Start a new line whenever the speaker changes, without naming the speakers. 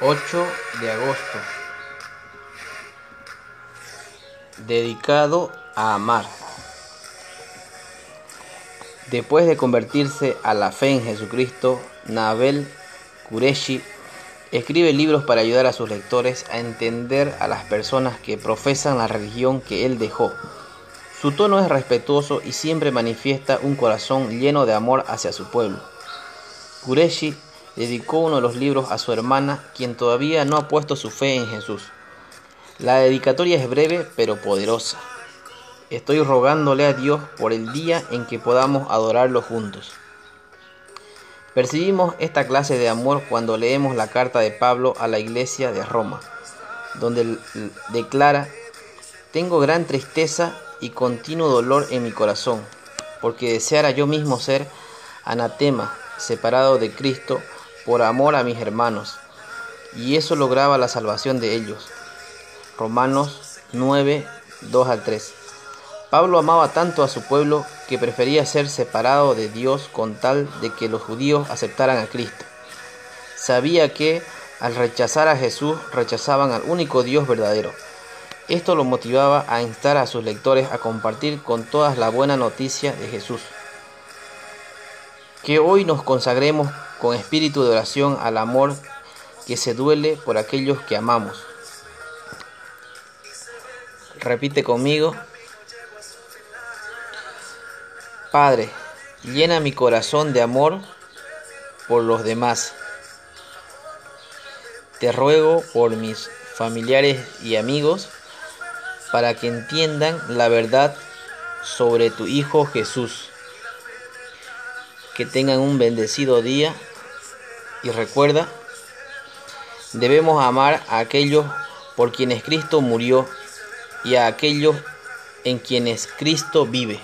8 de agosto. Dedicado a amar. Después de convertirse a la fe en Jesucristo, Nabel Qureshi escribe libros para ayudar a sus lectores a entender a las personas que profesan la religión que él dejó. Su tono es respetuoso y siempre manifiesta un corazón lleno de amor hacia su pueblo. Qureshi dedicó uno de los libros a su hermana, quien todavía no ha puesto su fe en Jesús. La dedicatoria es breve pero poderosa. Estoy rogándole a Dios por el día en que podamos adorarlo juntos. Percibimos esta clase de amor cuando leemos la carta de Pablo a la iglesia de Roma, donde declara, tengo gran tristeza y continuo dolor en mi corazón, porque deseara yo mismo ser anatema, separado de Cristo, por amor a mis hermanos, y eso lograba la salvación de ellos. Romanos 9, 2 al 3. Pablo amaba tanto a su pueblo que prefería ser separado de Dios con tal de que los judíos aceptaran a Cristo. Sabía que al rechazar a Jesús rechazaban al único Dios verdadero. Esto lo motivaba a instar a sus lectores a compartir con todas la buena noticia de Jesús. Que hoy nos consagremos con espíritu de oración al amor que se duele por aquellos que amamos. Repite conmigo. Padre, llena mi corazón de amor por los demás. Te ruego por mis familiares y amigos para que entiendan la verdad sobre tu Hijo Jesús. Que tengan un bendecido día y recuerda, debemos amar a aquellos por quienes Cristo murió y a aquellos en quienes Cristo vive.